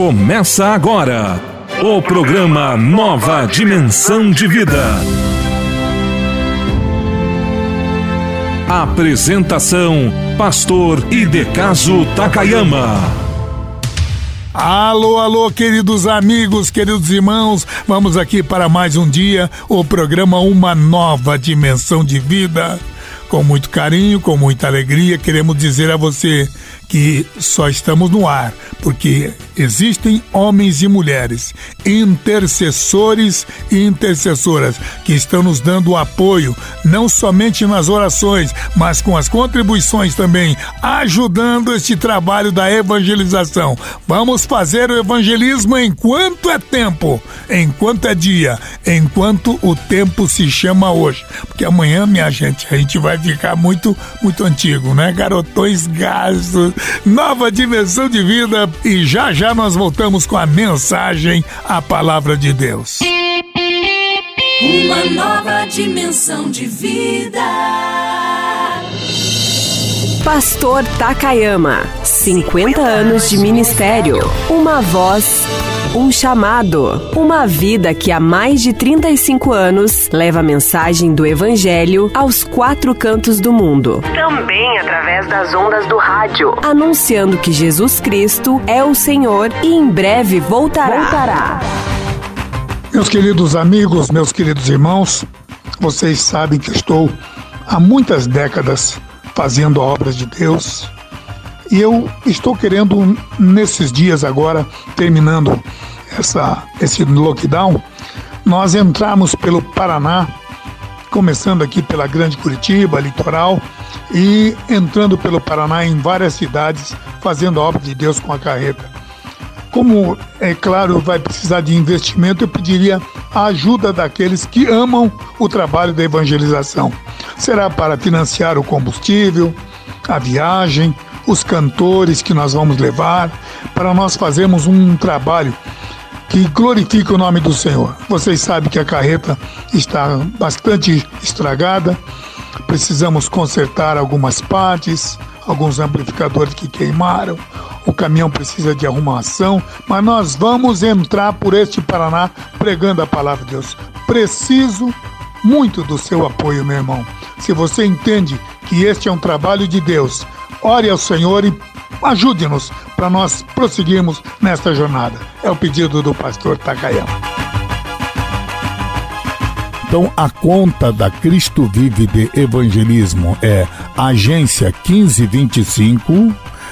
Começa agora o programa Nova Dimensão de Vida. Apresentação: Pastor Idecaso Takayama. Alô, alô, queridos amigos, queridos irmãos, vamos aqui para mais um dia, o programa Uma Nova Dimensão de Vida. Com muito carinho, com muita alegria, queremos dizer a você que só estamos no ar porque existem homens e mulheres, intercessores e intercessoras que estão nos dando apoio, não somente nas orações, mas com as contribuições também, ajudando este trabalho da evangelização. Vamos fazer o evangelismo enquanto é tempo, enquanto é dia, enquanto o tempo se chama hoje. Porque amanhã, minha gente, a gente vai ficar muito, muito antigo, né? Garotões gastos, nova dimensão de vida e já já nós voltamos com a mensagem, a palavra de Deus. Uma nova dimensão de vida. Pastor Takayama, 50 anos de ministério, uma voz um chamado. Uma vida que há mais de 35 anos leva a mensagem do Evangelho aos quatro cantos do mundo. Também através das ondas do rádio. Anunciando que Jesus Cristo é o Senhor e em breve voltará. voltará. Meus queridos amigos, meus queridos irmãos, vocês sabem que estou há muitas décadas fazendo a obra de Deus e eu estou querendo, nesses dias agora, terminando essa, esse lockdown, nós entramos pelo Paraná, começando aqui pela Grande Curitiba, litoral, e entrando pelo Paraná em várias cidades, fazendo a obra de Deus com a carreta. Como, é claro, vai precisar de investimento, eu pediria a ajuda daqueles que amam o trabalho da evangelização. Será para financiar o combustível, a viagem, os cantores que nós vamos levar, para nós fazermos um trabalho que glorifique o nome do Senhor. Vocês sabem que a carreta está bastante estragada, precisamos consertar algumas partes, alguns amplificadores que queimaram, o caminhão precisa de arrumação, mas nós vamos entrar por este Paraná pregando a palavra de Deus. Preciso muito do seu apoio, meu irmão. Se você entende que este é um trabalho de Deus, ore ao Senhor e ajude-nos para nós prosseguirmos nesta jornada. É o pedido do pastor Takayama. Então, a conta da Cristo Vive de Evangelismo é agência 1525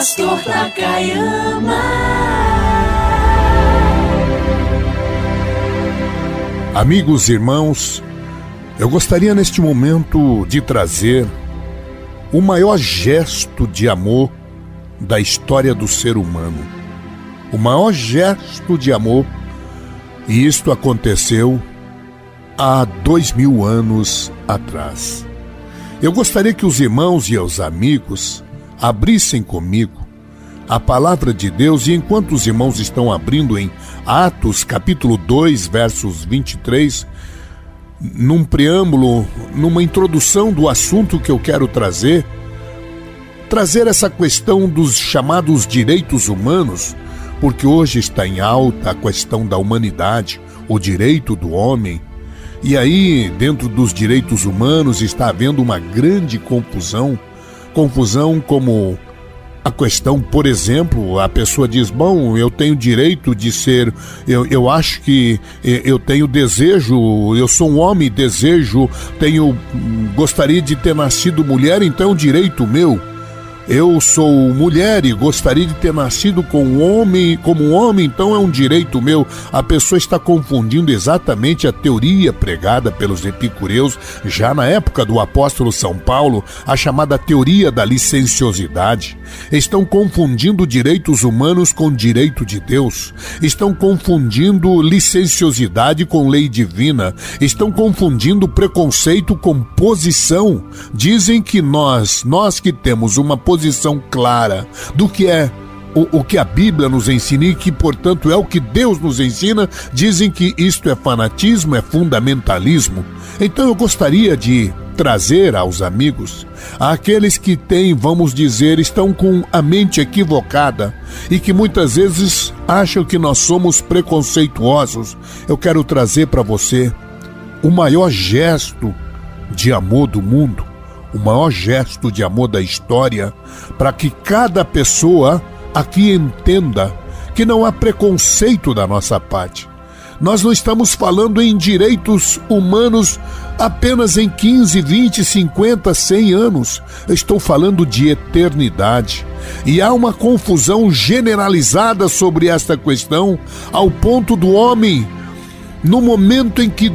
Pastor Nakayama. Amigos e irmãos, eu gostaria neste momento de trazer o maior gesto de amor da história do ser humano. O maior gesto de amor, e isto aconteceu há dois mil anos atrás. Eu gostaria que os irmãos e os amigos abrissem comigo a palavra de Deus e enquanto os irmãos estão abrindo em Atos capítulo 2, versos 23, num preâmbulo, numa introdução do assunto que eu quero trazer, trazer essa questão dos chamados direitos humanos, porque hoje está em alta a questão da humanidade, o direito do homem. E aí, dentro dos direitos humanos, está havendo uma grande confusão. Confusão como a questão, por exemplo, a pessoa diz: Bom, eu tenho direito de ser, eu, eu acho que eu tenho desejo, eu sou um homem, desejo, tenho, gostaria de ter nascido mulher, então é um direito meu. Eu sou mulher e gostaria de ter nascido com um homem, como um homem, então é um direito meu. A pessoa está confundindo exatamente a teoria pregada pelos epicureus já na época do apóstolo São Paulo, a chamada teoria da licenciosidade. Estão confundindo direitos humanos com direito de Deus. Estão confundindo licenciosidade com lei divina. Estão confundindo preconceito com posição. Dizem que nós, nós que temos uma posição clara do que é o, o, que a Bíblia nos ensina e que, portanto, é o que Deus nos ensina, dizem que isto é fanatismo, é fundamentalismo. Então eu gostaria de trazer aos amigos, àqueles que têm, vamos dizer, estão com a mente equivocada e que muitas vezes acham que nós somos preconceituosos, eu quero trazer para você o maior gesto de amor do mundo o maior gesto de amor da história, para que cada pessoa aqui entenda que não há preconceito da nossa parte. Nós não estamos falando em direitos humanos apenas em 15, 20, 50, 100 anos. Eu estou falando de eternidade. E há uma confusão generalizada sobre esta questão, ao ponto do homem, no momento em que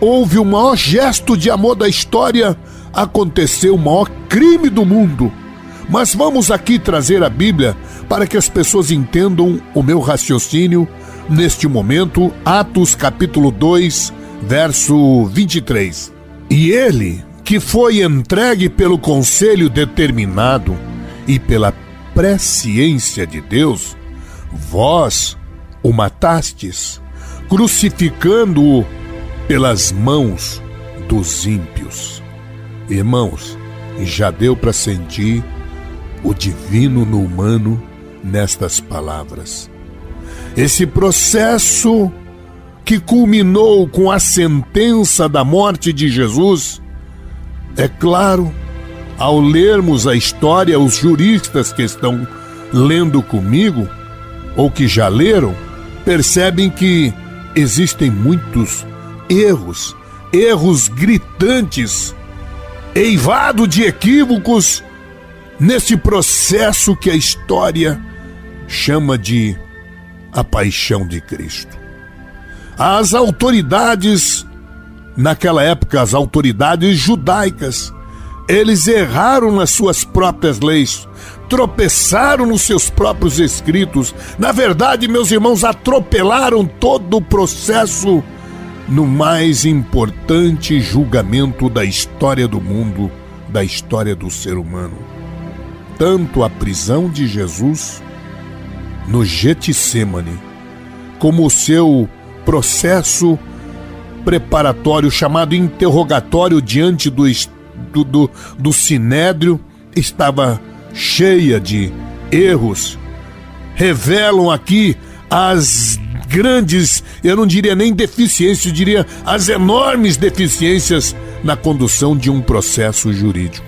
houve o maior gesto de amor da história, aconteceu o maior crime do mundo. Mas vamos aqui trazer a Bíblia para que as pessoas entendam o meu raciocínio neste momento, Atos capítulo 2, verso 23. E ele, que foi entregue pelo conselho determinado e pela presciência de Deus, vós o matastes, crucificando-o pelas mãos dos ímpios. Irmãos, já deu para sentir o divino no humano nestas palavras. Esse processo que culminou com a sentença da morte de Jesus, é claro, ao lermos a história, os juristas que estão lendo comigo, ou que já leram, percebem que existem muitos erros, erros gritantes eivado de equívocos nesse processo que a história chama de a paixão de Cristo. As autoridades, naquela época, as autoridades judaicas, eles erraram nas suas próprias leis, tropeçaram nos seus próprios escritos. Na verdade, meus irmãos, atropelaram todo o processo no mais importante julgamento da história do mundo, da história do ser humano. Tanto a prisão de Jesus no Getsemane, como o seu processo preparatório chamado interrogatório diante do, do, do, do sinédrio estava cheia de erros. Revelam aqui as grandes, eu não diria nem deficiências, eu diria as enormes deficiências na condução de um processo jurídico.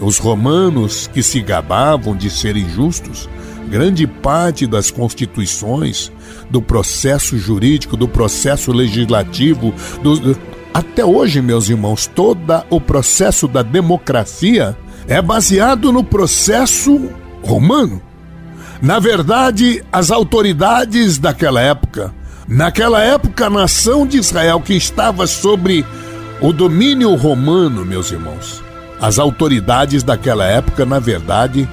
Os romanos, que se gabavam de serem justos, grande parte das constituições, do processo jurídico, do processo legislativo, do, até hoje, meus irmãos, todo o processo da democracia é baseado no processo romano. Na verdade, as autoridades daquela época, naquela época a nação de Israel que estava sobre o domínio romano, meus irmãos, as autoridades daquela época, na verdade,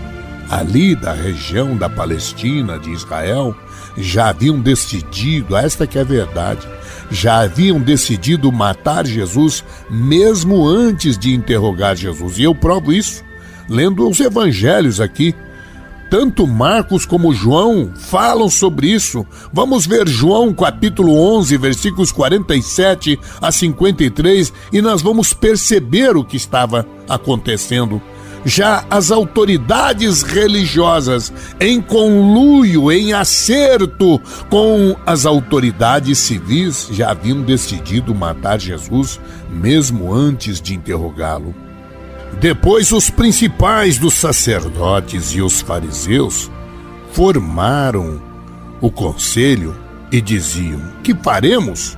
ali da região da Palestina, de Israel, já haviam decidido, esta que é a verdade, já haviam decidido matar Jesus mesmo antes de interrogar Jesus. E eu provo isso lendo os evangelhos aqui. Tanto Marcos como João falam sobre isso. Vamos ver João capítulo 11, versículos 47 a 53 e nós vamos perceber o que estava acontecendo já as autoridades religiosas, em conluio, em acerto com as autoridades civis, já haviam decidido matar Jesus mesmo antes de interrogá-lo. Depois, os principais dos sacerdotes e os fariseus formaram o conselho e diziam: Que faremos?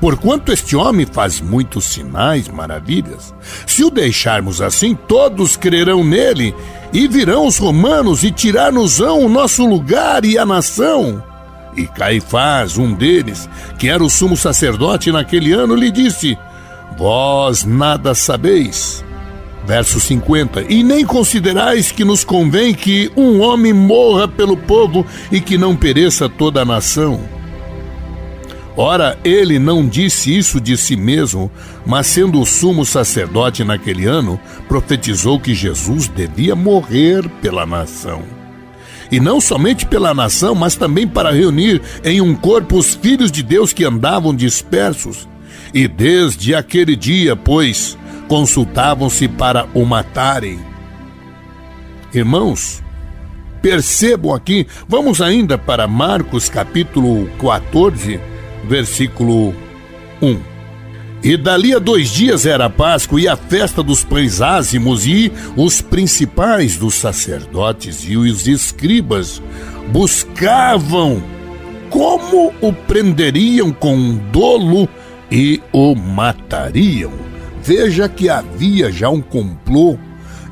Porquanto este homem faz muitos sinais, maravilhas. Se o deixarmos assim, todos crerão nele, e virão os romanos e tirar-nos-ão o nosso lugar e a nação. E Caifás, um deles, que era o sumo sacerdote naquele ano, lhe disse: Vós nada sabeis. Verso 50: E nem considerais que nos convém que um homem morra pelo povo e que não pereça toda a nação. Ora, ele não disse isso de si mesmo, mas sendo o sumo sacerdote naquele ano, profetizou que Jesus devia morrer pela nação. E não somente pela nação, mas também para reunir em um corpo os filhos de Deus que andavam dispersos. E desde aquele dia, pois, consultavam-se para o matarem. Irmãos, percebam aqui, vamos ainda para Marcos capítulo 14, versículo 1. E dali a dois dias era a Páscoa e a festa dos pães ázimos, e os principais dos sacerdotes e os escribas buscavam como o prenderiam com dolo e o matariam. Veja que havia já um complô,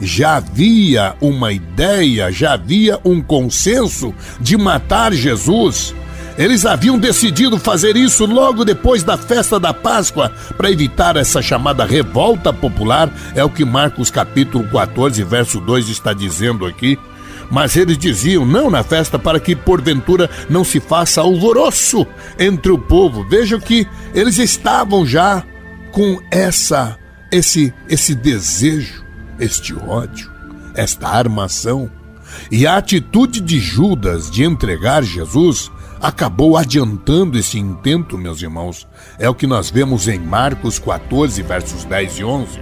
já havia uma ideia, já havia um consenso de matar Jesus. Eles haviam decidido fazer isso logo depois da festa da Páscoa para evitar essa chamada revolta popular, é o que Marcos capítulo 14, verso 2 está dizendo aqui. Mas eles diziam não na festa para que porventura não se faça alvoroço entre o povo. Vejam que eles estavam já com essa esse esse desejo, este ódio, esta armação. E a atitude de Judas de entregar Jesus acabou adiantando esse intento, meus irmãos. É o que nós vemos em Marcos 14, versos 10 e 11.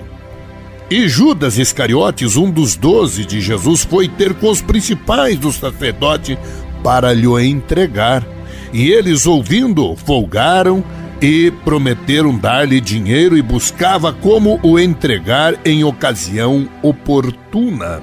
E Judas Iscariotes, um dos doze de Jesus, foi ter com os principais do sacerdote para lhe entregar. E eles, ouvindo, folgaram e prometeram dar-lhe dinheiro e buscava como o entregar em ocasião oportuna.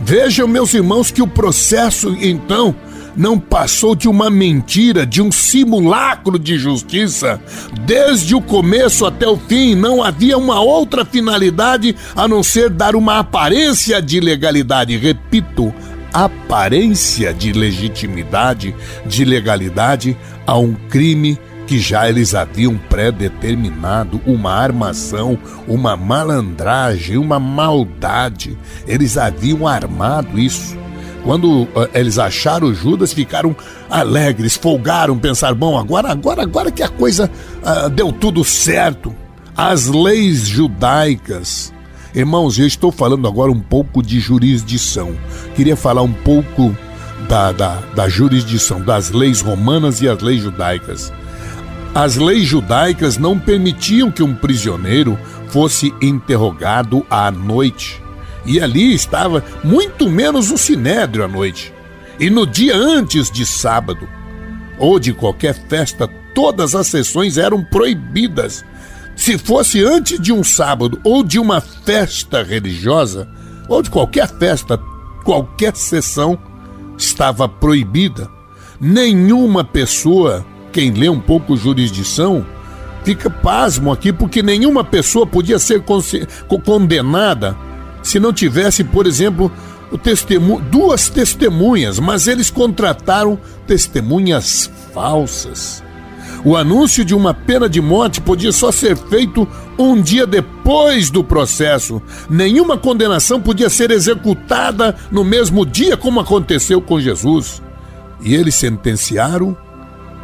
Vejam, meus irmãos, que o processo então não passou de uma mentira, de um simulacro de justiça. Desde o começo até o fim, não havia uma outra finalidade a não ser dar uma aparência de legalidade. Repito, aparência de legitimidade, de legalidade a um crime que já eles haviam pré-determinado uma armação, uma malandragem, uma maldade. Eles haviam armado isso. Quando uh, eles acharam Judas, ficaram alegres, folgaram, pensaram: bom, agora, agora, agora que a coisa uh, deu tudo certo. As leis judaicas. Irmãos, eu estou falando agora um pouco de jurisdição. Queria falar um pouco da, da, da jurisdição, das leis romanas e as leis judaicas. As leis judaicas não permitiam que um prisioneiro fosse interrogado à noite e ali estava muito menos o sinédrio à noite. E no dia antes de sábado, ou de qualquer festa, todas as sessões eram proibidas. Se fosse antes de um sábado ou de uma festa religiosa, ou de qualquer festa, qualquer sessão, estava proibida. Nenhuma pessoa, quem lê um pouco jurisdição, fica pasmo aqui, porque nenhuma pessoa podia ser condenada se não tivesse, por exemplo, duas testemunhas, mas eles contrataram testemunhas falsas. O anúncio de uma pena de morte podia só ser feito um dia depois do processo. Nenhuma condenação podia ser executada no mesmo dia, como aconteceu com Jesus. E eles sentenciaram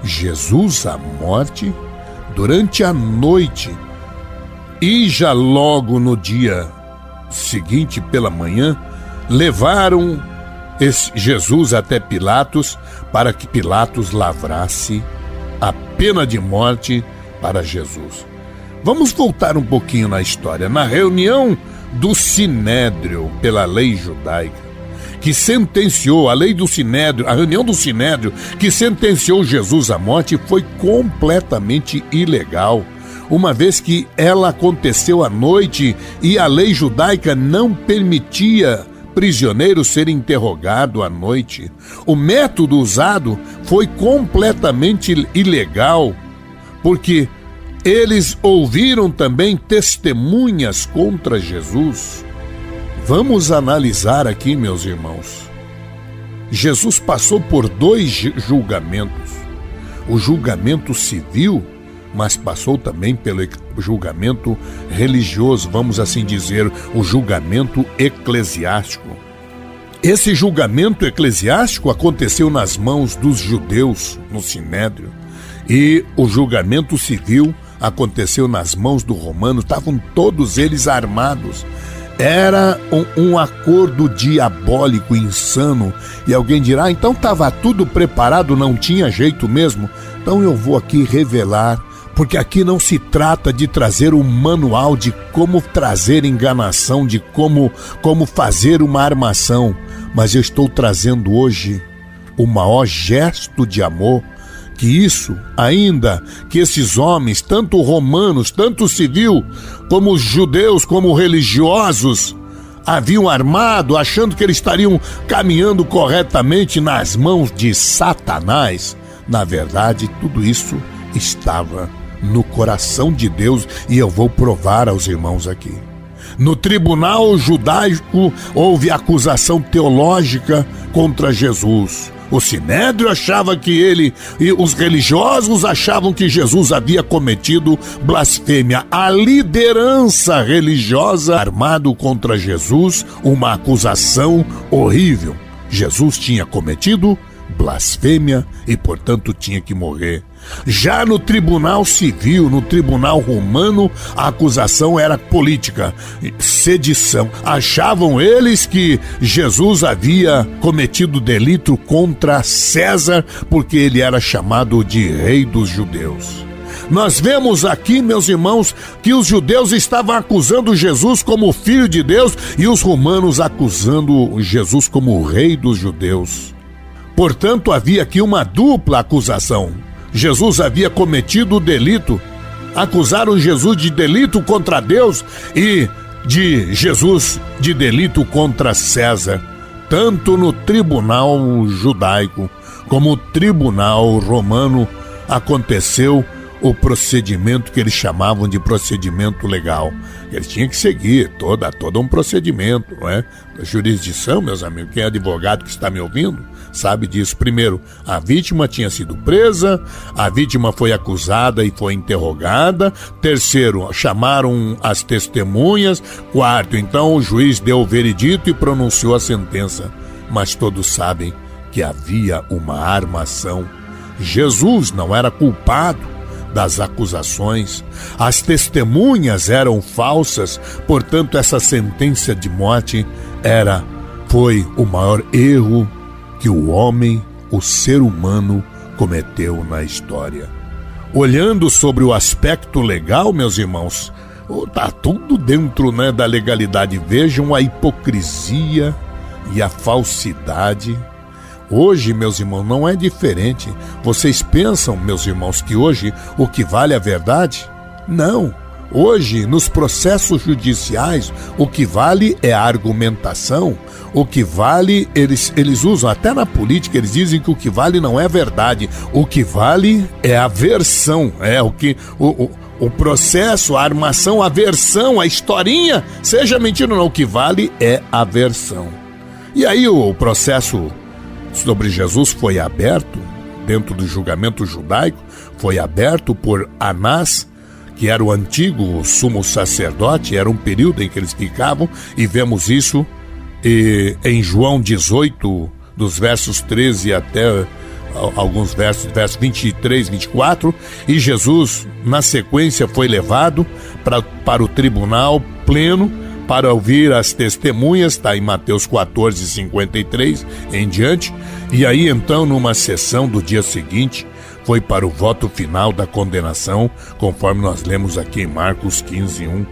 Jesus à morte durante a noite. E já logo no dia seguinte, pela manhã, levaram Jesus até Pilatos para que Pilatos lavrasse a pena de morte para Jesus. Vamos voltar um pouquinho na história. Na reunião do Sinédrio pela lei judaica, que sentenciou a lei do Sinédrio, a reunião do Sinédrio que sentenciou Jesus à morte foi completamente ilegal uma vez que ela aconteceu à noite e a lei judaica não permitia prisioneiro ser interrogado à noite. O método usado foi completamente ilegal, porque eles ouviram também testemunhas contra Jesus. Vamos analisar aqui, meus irmãos. Jesus passou por dois julgamentos: o julgamento civil mas passou também pelo julgamento religioso, vamos assim dizer, o julgamento eclesiástico. Esse julgamento eclesiástico aconteceu nas mãos dos judeus no Sinédrio e o julgamento civil aconteceu nas mãos do romano, estavam todos eles armados. Era um, um, acordo diabólico, insano. E alguém dirá: ah, então estava tudo preparado, não tinha jeito mesmo. Então eu vou aqui revelar porque aqui não se trata de trazer um manual de como trazer enganação, de como, como fazer uma armação, mas eu estou trazendo hoje o maior gesto de amor que isso, ainda que esses homens, tanto romanos, tanto civil, como judeus, como religiosos, haviam armado, achando que eles estariam caminhando corretamente nas mãos de Satanás. Na verdade, tudo isso estava no coração de Deus e eu vou provar aos irmãos aqui. No tribunal judaico houve acusação teológica contra Jesus. O sinédrio achava que ele e os religiosos achavam que Jesus havia cometido blasfêmia. A liderança religiosa armado contra Jesus uma acusação horrível. Jesus tinha cometido blasfêmia e, portanto, tinha que morrer. Já no tribunal civil, no tribunal romano, a acusação era política, sedição. Achavam eles que Jesus havia cometido delito contra César porque ele era chamado de rei dos judeus. Nós vemos aqui, meus irmãos, que os judeus estavam acusando Jesus como filho de Deus e os romanos acusando Jesus como rei dos judeus. Portanto, havia aqui uma dupla acusação. Jesus havia cometido o delito, acusaram Jesus de delito contra Deus e de Jesus de delito contra César, tanto no tribunal judaico como no tribunal romano aconteceu o procedimento que eles chamavam de procedimento legal. Eles tinham que seguir toda, todo um procedimento, não é? A jurisdição, meus amigos, quem é advogado que está me ouvindo, sabe disso. Primeiro, a vítima tinha sido presa, a vítima foi acusada e foi interrogada. Terceiro, chamaram as testemunhas. Quarto, então o juiz deu o veredito e pronunciou a sentença. Mas todos sabem que havia uma armação. Jesus não era culpado das acusações. As testemunhas eram falsas, portanto essa sentença de morte era foi o maior erro que o homem, o ser humano, cometeu na história. Olhando sobre o aspecto legal, meus irmãos, tá tudo dentro né, da legalidade. Vejam a hipocrisia e a falsidade. Hoje, meus irmãos, não é diferente. Vocês pensam, meus irmãos, que hoje o que vale é a verdade? Não. Hoje, nos processos judiciais, o que vale é a argumentação, o que vale, eles, eles usam, até na política, eles dizem que o que vale não é verdade, o que vale é a versão, é o que. O, o, o processo, a armação, a versão, a historinha, seja mentira ou não, o que vale é a versão. E aí o processo sobre Jesus foi aberto, dentro do julgamento judaico, foi aberto por Anás, que era o antigo sumo sacerdote, era um período em que eles ficavam, e vemos isso e, em João 18, dos versos 13 até alguns versos, versos 23, 24, e Jesus, na sequência, foi levado pra, para o tribunal pleno para ouvir as testemunhas, está em Mateus 14, 53 em diante, e aí então, numa sessão do dia seguinte, foi para o voto final da condenação, conforme nós lemos aqui em Marcos 15, 1.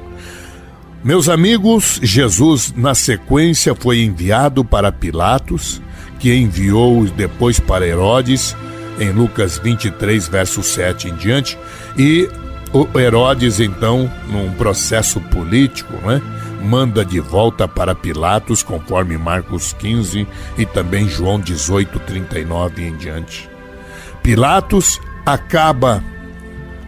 Meus amigos, Jesus, na sequência, foi enviado para Pilatos, que enviou depois para Herodes, em Lucas 23, verso 7 em diante, e o Herodes, então, num processo político, né, manda de volta para Pilatos, conforme Marcos 15 e também João 18, 39 em diante. Pilatos acaba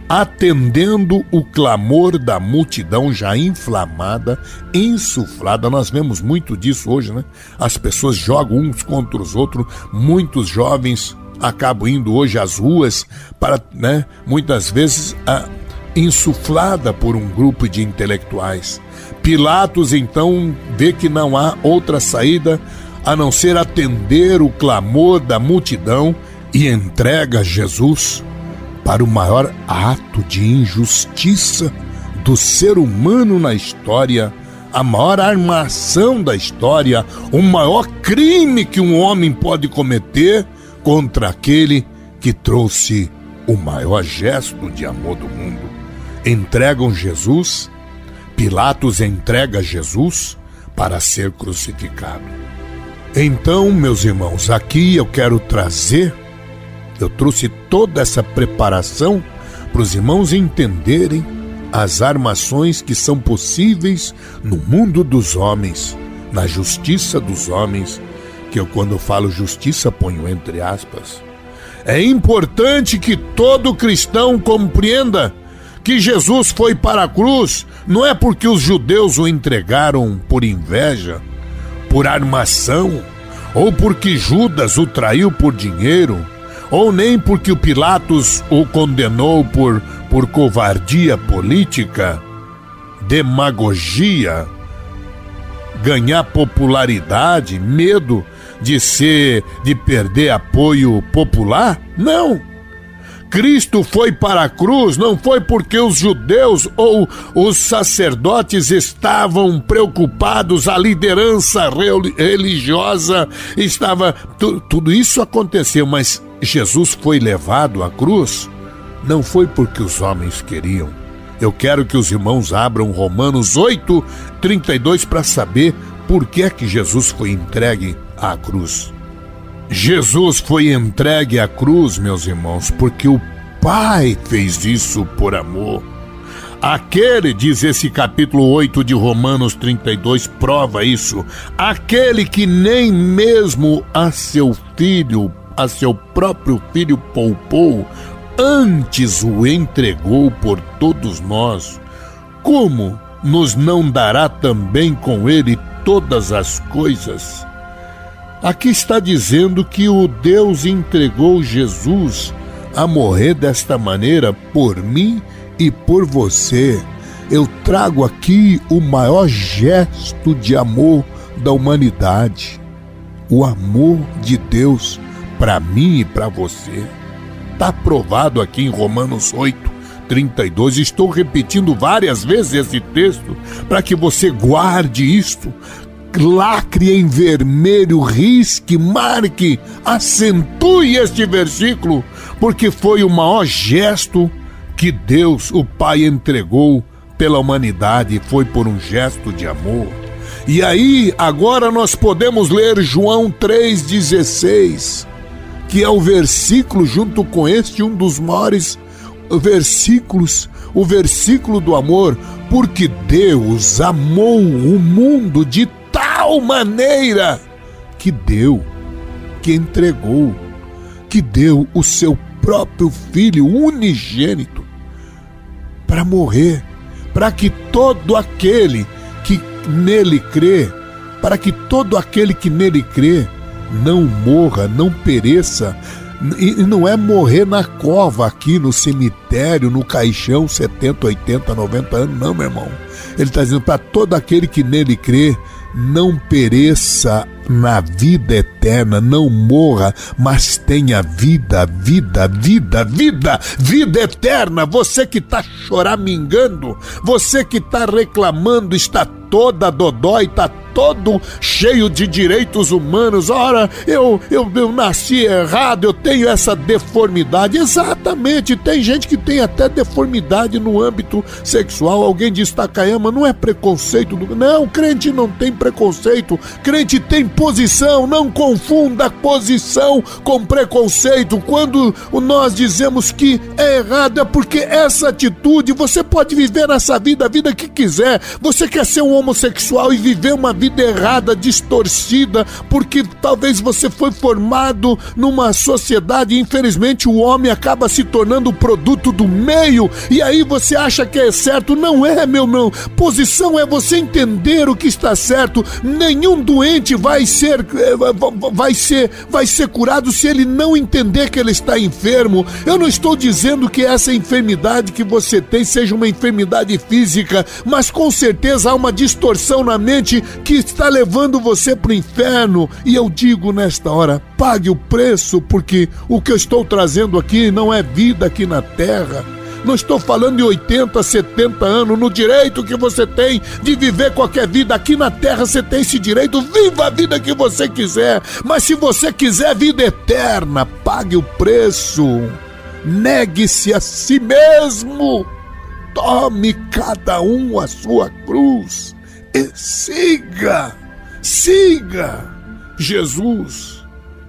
atendendo o clamor da multidão já inflamada, insuflada. Nós vemos muito disso hoje, né? As pessoas jogam uns contra os outros, muitos jovens acabam indo hoje às ruas para, né, muitas vezes a, insuflada por um grupo de intelectuais. Pilatos então vê que não há outra saída a não ser atender o clamor da multidão e entrega Jesus para o maior ato de injustiça do ser humano na história, a maior armação da história, o maior crime que um homem pode cometer contra aquele que trouxe o maior gesto de amor do mundo. Entregam Jesus, Pilatos entrega Jesus para ser crucificado. Então, meus irmãos, aqui eu quero trazer eu trouxe toda essa preparação para os irmãos entenderem as armações que são possíveis no mundo dos homens, na justiça dos homens, que eu, quando falo justiça, ponho entre aspas. É importante que todo cristão compreenda que Jesus foi para a cruz não é porque os judeus o entregaram por inveja, por armação, ou porque Judas o traiu por dinheiro ou nem porque o Pilatos o condenou por, por covardia política, demagogia, ganhar popularidade, medo de ser, de perder apoio popular? Não. Cristo foi para a cruz não foi porque os judeus ou os sacerdotes estavam preocupados, a liderança religiosa estava. Tudo isso aconteceu, mas Jesus foi levado à cruz não foi porque os homens queriam. Eu quero que os irmãos abram Romanos 8, 32 para saber por que é que Jesus foi entregue à cruz. Jesus foi entregue à cruz, meus irmãos, porque o Pai fez isso por amor. Aquele, diz esse capítulo 8 de Romanos 32, prova isso. Aquele que nem mesmo a seu filho, a seu próprio filho poupou, antes o entregou por todos nós. Como nos não dará também com ele todas as coisas? Aqui está dizendo que o Deus entregou Jesus a morrer desta maneira por mim e por você. Eu trago aqui o maior gesto de amor da humanidade, o amor de Deus para mim e para você. Está provado aqui em Romanos 8, 32. Estou repetindo várias vezes esse texto para que você guarde isto, lacre em vermelho, risque, marque, acentue este versículo, porque foi o maior gesto que Deus, o Pai, entregou pela humanidade, foi por um gesto de amor. E aí, agora nós podemos ler João 3,16, que é o versículo, junto com este, um dos maiores versículos, o versículo do amor, porque Deus amou o mundo de tal maneira que deu, que entregou, que deu o seu próprio filho unigênito para morrer, para que todo aquele que nele crê, para que todo aquele que nele crê não morra, não pereça, e não é morrer na cova aqui no cemitério, no caixão, 70, 80, 90 anos, não, meu irmão. Ele está dizendo para todo aquele que nele crê, não pereça na vida eterna, não morra, mas tenha vida, vida, vida, vida, vida eterna. Você que está choramingando, você que está reclamando, está toda dodói, está todo cheio de direitos humanos. Ora, eu, eu, eu nasci errado, eu tenho essa deformidade. Exatamente, tem gente que tem até deformidade no âmbito sexual. Alguém diz, Takayama, não é preconceito. Do... Não, crente não tem preconceito, crente tem posição. Não confunda posição com preconceito. Quando nós dizemos que é errado, é porque essa atitude, você pode viver nessa vida a vida que quiser. Você quer ser um homossexual e viver uma vida errada, distorcida, porque talvez você foi formado numa sociedade, infelizmente o homem acaba se tornando produto do meio, e aí você acha que é certo, não é, meu não. Posição é você entender o que está certo. Nenhum doente vai ser eh, vai ser vai ser curado se ele não entender que ele está enfermo. Eu não estou dizendo que essa enfermidade que você tem seja uma enfermidade física, mas com certeza há uma distorção na mente que está levando você para o inferno. E eu digo nesta hora: pague o preço, porque o que eu estou trazendo aqui não é vida aqui na terra. Não estou falando de 80, 70 anos, no direito que você tem de viver qualquer vida. Aqui na terra você tem esse direito, viva a vida que você quiser. Mas se você quiser vida eterna, pague o preço. Negue-se a si mesmo. Tome cada um a sua cruz e siga, siga Jesus.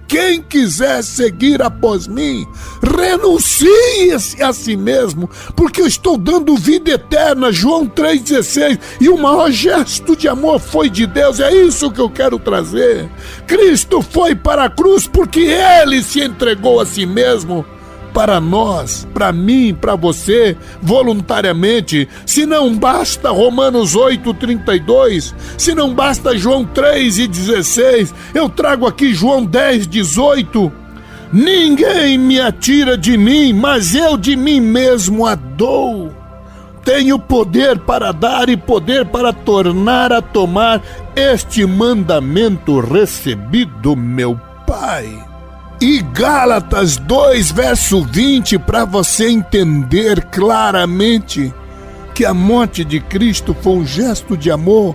Quem quiser seguir após mim, renuncie-se a si mesmo, porque eu estou dando vida eterna, João 3,16, e o maior gesto de amor foi de Deus, é isso que eu quero trazer. Cristo foi para a cruz porque ele se entregou a si mesmo para nós, para mim, para você, voluntariamente. Se não basta Romanos 8:32, se não basta João 3:16, eu trago aqui João 10:18. Ninguém me atira de mim, mas eu de mim mesmo a dou. Tenho poder para dar e poder para tornar a tomar este mandamento recebido meu Pai. E Gálatas 2, verso 20, para você entender claramente que a morte de Cristo foi um gesto de amor,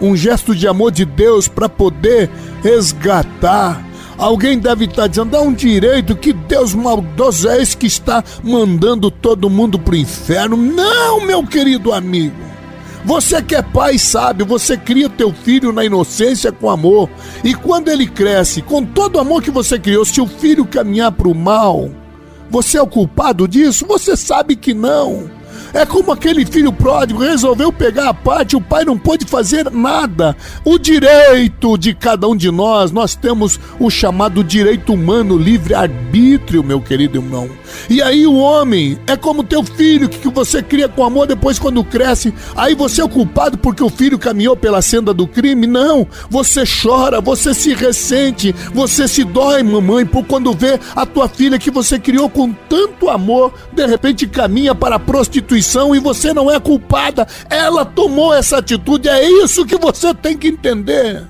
um gesto de amor de Deus para poder resgatar. Alguém deve estar dizendo, dá um direito, que Deus maldoso é esse que está mandando todo mundo para o inferno. Não, meu querido amigo. Você que é pai sabe, você cria teu filho na inocência com amor. E quando ele cresce, com todo o amor que você criou, se o filho caminhar para o mal, você é o culpado disso? Você sabe que não. É como aquele filho pródigo resolveu pegar a parte, o pai não pôde fazer nada. O direito de cada um de nós, nós temos o chamado direito humano, livre-arbítrio, meu querido irmão. E aí o homem é como teu filho, que você cria com amor, depois quando cresce, aí você é o culpado porque o filho caminhou pela senda do crime? Não, você chora, você se ressente, você se dói, mamãe, por quando vê a tua filha que você criou com tanto amor, de repente caminha para a prostituição e você não é culpada. Ela tomou essa atitude, é isso que você tem que entender.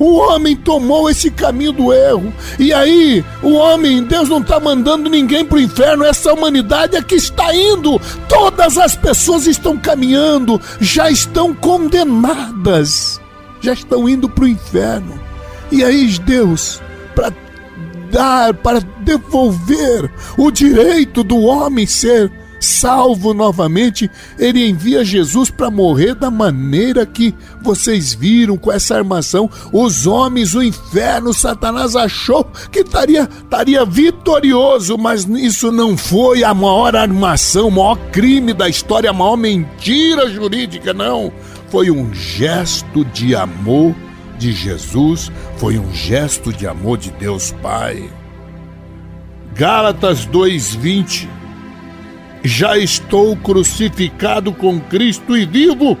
O homem tomou esse caminho do erro. E aí, o homem, Deus não está mandando ninguém para o inferno, essa humanidade é que está indo. Todas as pessoas estão caminhando, já estão condenadas, já estão indo para o inferno. E aí, Deus, para dar, para devolver o direito do homem ser salvo novamente, ele envia Jesus para morrer da maneira que vocês viram com essa armação. Os homens, o inferno, Satanás achou que estaria, estaria vitorioso, mas isso não foi a maior armação, o maior crime da história, a maior mentira jurídica, não. Foi um gesto de amor de Jesus, foi um gesto de amor de Deus Pai. Gálatas 2:20 Já estou crucificado com Cristo e vivo,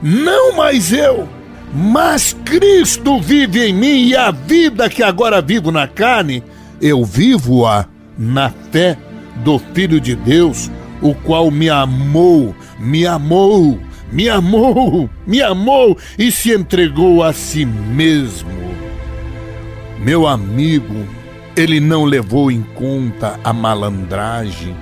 não mais eu, mas Cristo vive em mim e a vida que agora vivo na carne, eu vivo-a na fé do Filho de Deus, o qual me amou, me amou, me amou, me amou e se entregou a si mesmo. Meu amigo, ele não levou em conta a malandragem,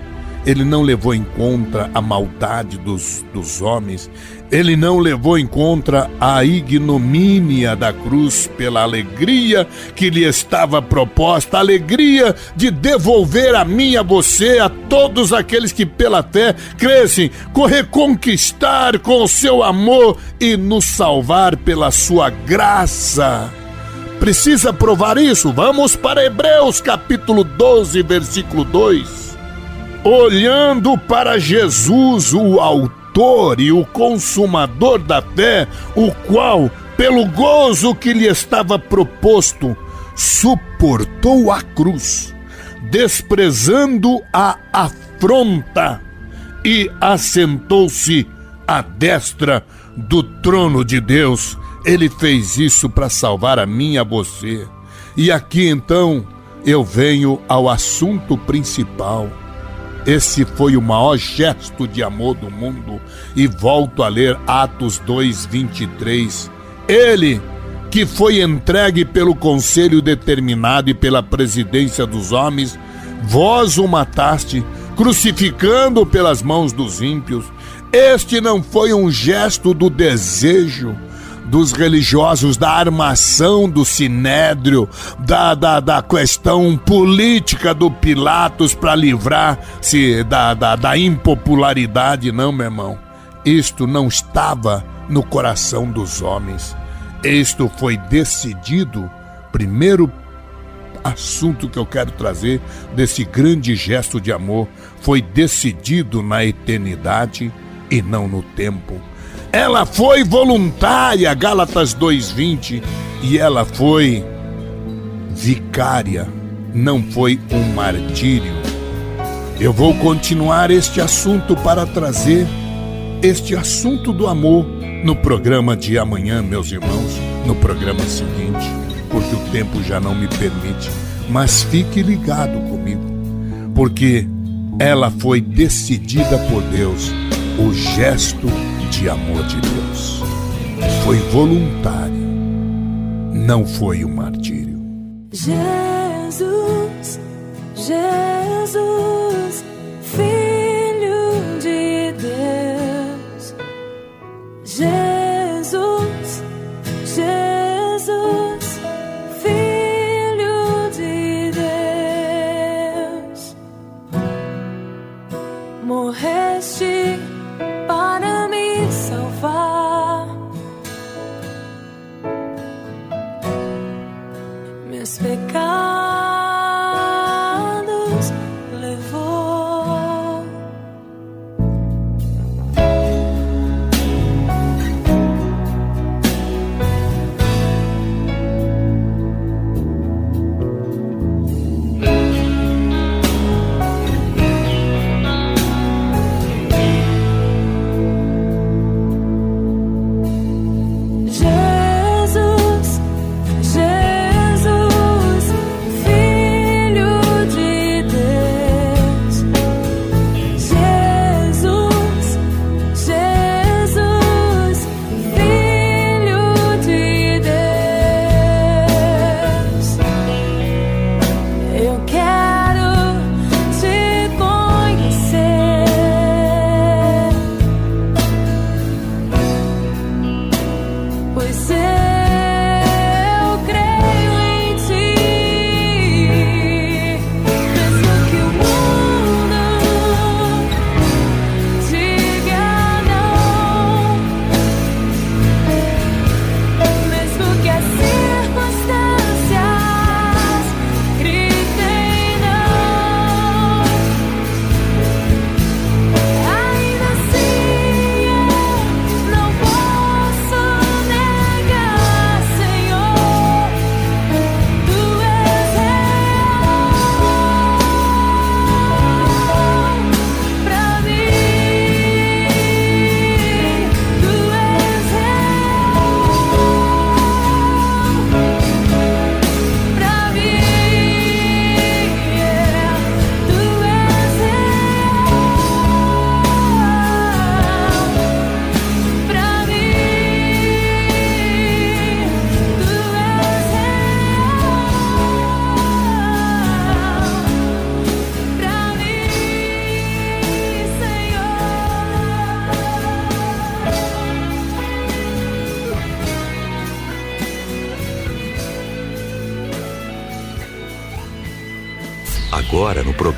ele não levou em conta a maldade dos, dos homens, ele não levou em conta a ignomínia da cruz pela alegria que lhe estava proposta, a alegria de devolver a mim, a você, a todos aqueles que pela fé crescem, reconquistar com o seu amor e nos salvar pela sua graça. Precisa provar isso? Vamos para Hebreus capítulo 12, versículo 2. Olhando para Jesus, o autor e o consumador da fé, o qual, pelo gozo que lhe estava proposto, suportou a cruz, desprezando a afronta, e assentou-se à destra do trono de Deus ele fez isso para salvar a mim e a você. E aqui então eu venho ao assunto principal. Esse foi o maior gesto de amor do mundo. E volto a ler Atos 2:23. Ele que foi entregue pelo conselho determinado e pela presidência dos homens, vós o mataste, crucificando pelas mãos dos ímpios. Este não foi um gesto do desejo, dos religiosos, da armação do sinédrio, da, da, da questão política do Pilatos para livrar-se da, da, da impopularidade, não, meu irmão. Isto não estava no coração dos homens. Isto foi decidido, primeiro assunto que eu quero trazer desse grande gesto de amor, foi decidido na eternidade e não no tempo. Ela foi voluntária, Gálatas 2:20, e ela foi vicária, não foi um martírio. Eu vou continuar este assunto para trazer este assunto do amor no programa de amanhã, meus irmãos, no programa seguinte, porque o tempo já não me permite. Mas fique ligado comigo, porque ela foi decidida por Deus, o gesto de amor de Deus. Foi voluntário, não foi um martírio. Jesus, Jesus,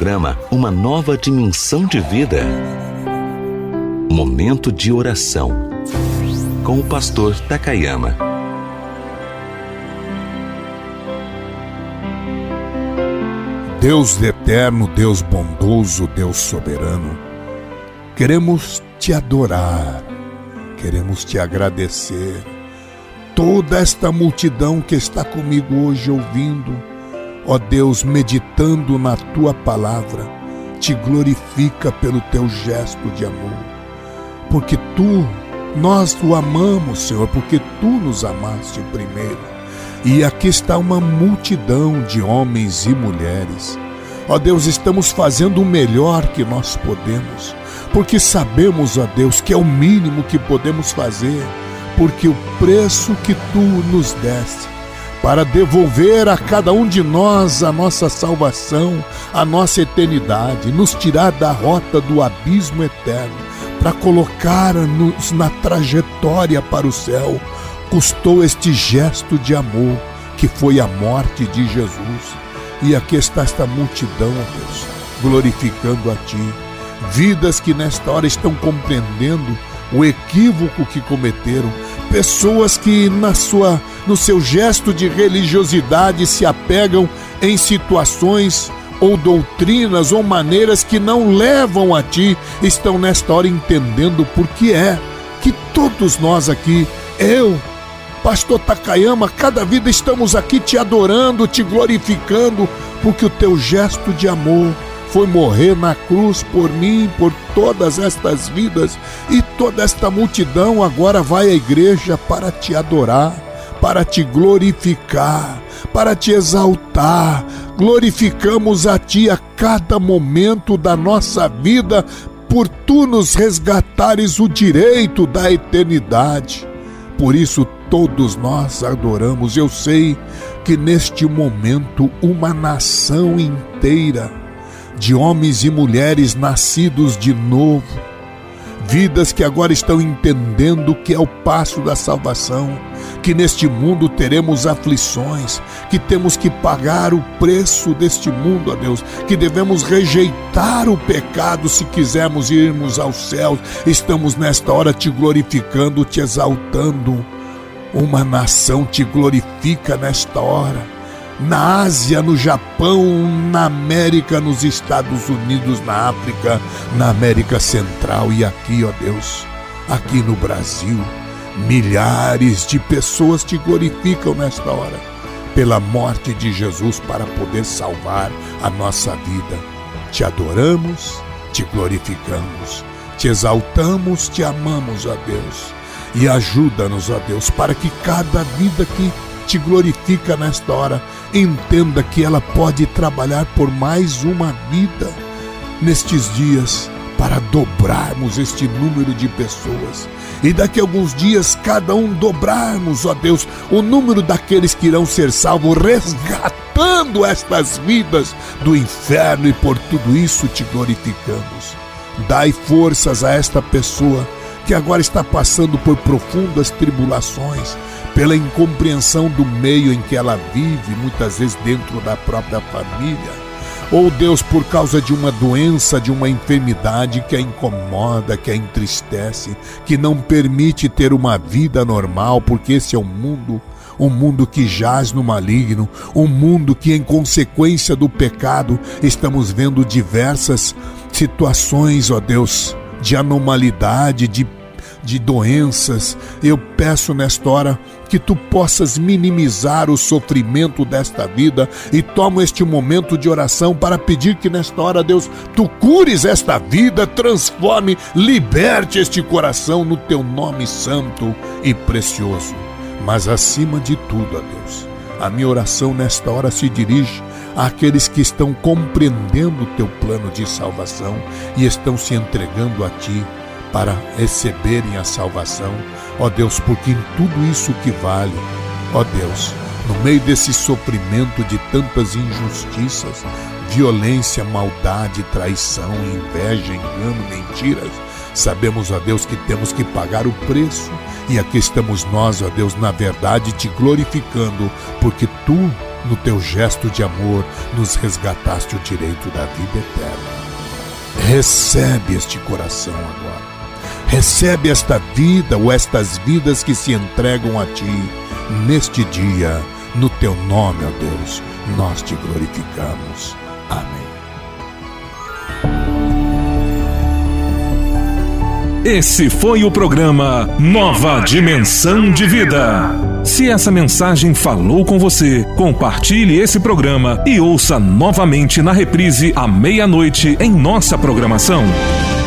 programa Uma Nova Dimensão de Vida. Momento de oração. Com o pastor Takayama. Deus eterno, Deus bondoso, Deus soberano, queremos te adorar, queremos te agradecer. Toda esta multidão que está comigo hoje ouvindo, ó Deus, meditando na tua palavra, te glorifica pelo teu gesto de amor, porque tu, nós o amamos, Senhor, porque tu nos amaste primeiro. E aqui está uma multidão de homens e mulheres. Ó Deus, estamos fazendo o melhor que nós podemos, porque sabemos, ó Deus, que é o mínimo que podemos fazer, porque o preço que tu nos deste para devolver a cada um de nós a nossa salvação, a nossa eternidade, nos tirar da rota do abismo eterno, para colocar-nos na trajetória para o céu custou este gesto de amor que foi a morte de Jesus. E aqui está esta multidão, Deus, glorificando a Ti. Vidas que nesta hora estão compreendendo o equívoco que cometeram, pessoas que na sua no seu gesto de religiosidade se apegam em situações ou doutrinas ou maneiras que não levam a ti, estão nesta hora entendendo por que é que todos nós aqui, eu, Pastor Takayama, cada vida estamos aqui te adorando, te glorificando, porque o teu gesto de amor foi morrer na cruz por mim, por todas estas vidas, e toda esta multidão agora vai à igreja para te adorar, para te glorificar, para te exaltar. Glorificamos a ti a cada momento da nossa vida, por tu nos resgatares o direito da eternidade. Por isso, todos nós adoramos. Eu sei que neste momento uma nação inteira de homens e mulheres nascidos de novo, vidas que agora estão entendendo que é o passo da salvação, que neste mundo teremos aflições, que temos que pagar o preço deste mundo, ó Deus, que devemos rejeitar o pecado se quisermos irmos aos céus. Estamos nesta hora te glorificando, te exaltando uma nação te glorifica nesta hora. Na Ásia, no Japão, na América, nos Estados Unidos, na África, na América Central e aqui, ó Deus, aqui no Brasil, milhares de pessoas te glorificam nesta hora pela morte de Jesus para poder salvar a nossa vida. Te adoramos, te glorificamos, te exaltamos, te amamos, ó Deus e ajuda-nos, ó Deus, para que cada vida que te glorifica nesta hora entenda que ela pode trabalhar por mais uma vida nestes dias para dobrarmos este número de pessoas. E daqui a alguns dias, cada um dobrarmos, ó Deus, o número daqueles que irão ser salvos, resgatando estas vidas do inferno, e por tudo isso te glorificamos. Dai forças a esta pessoa que agora está passando por profundas tribulações, pela incompreensão do meio em que ela vive, muitas vezes dentro da própria família. Ou Deus, por causa de uma doença, de uma enfermidade que a incomoda, que a entristece, que não permite ter uma vida normal, porque esse é o mundo um mundo que jaz no maligno, um mundo que, em consequência do pecado, estamos vendo diversas situações, ó Deus, de anormalidade, de de doenças, eu peço nesta hora que tu possas minimizar o sofrimento desta vida e tomo este momento de oração para pedir que nesta hora, Deus, tu cures esta vida, transforme, liberte este coração no teu nome santo e precioso. Mas acima de tudo, ó Deus, a minha oração nesta hora se dirige àqueles que estão compreendendo o teu plano de salvação e estão se entregando a ti para receberem a salvação. Ó Deus, porque em tudo isso que vale, ó Deus, no meio desse sofrimento de tantas injustiças, violência, maldade, traição, inveja, engano, mentiras, sabemos, ó Deus, que temos que pagar o preço. E aqui estamos nós, ó Deus, na verdade te glorificando, porque tu no teu gesto de amor, nos resgataste o direito da vida eterna. Recebe este coração agora. Recebe esta vida ou estas vidas que se entregam a ti neste dia. No teu nome, ó Deus, nós te glorificamos. Amém. Esse foi o programa Nova Dimensão de Vida. Se essa mensagem falou com você, compartilhe esse programa e ouça novamente na reprise à meia-noite em nossa programação.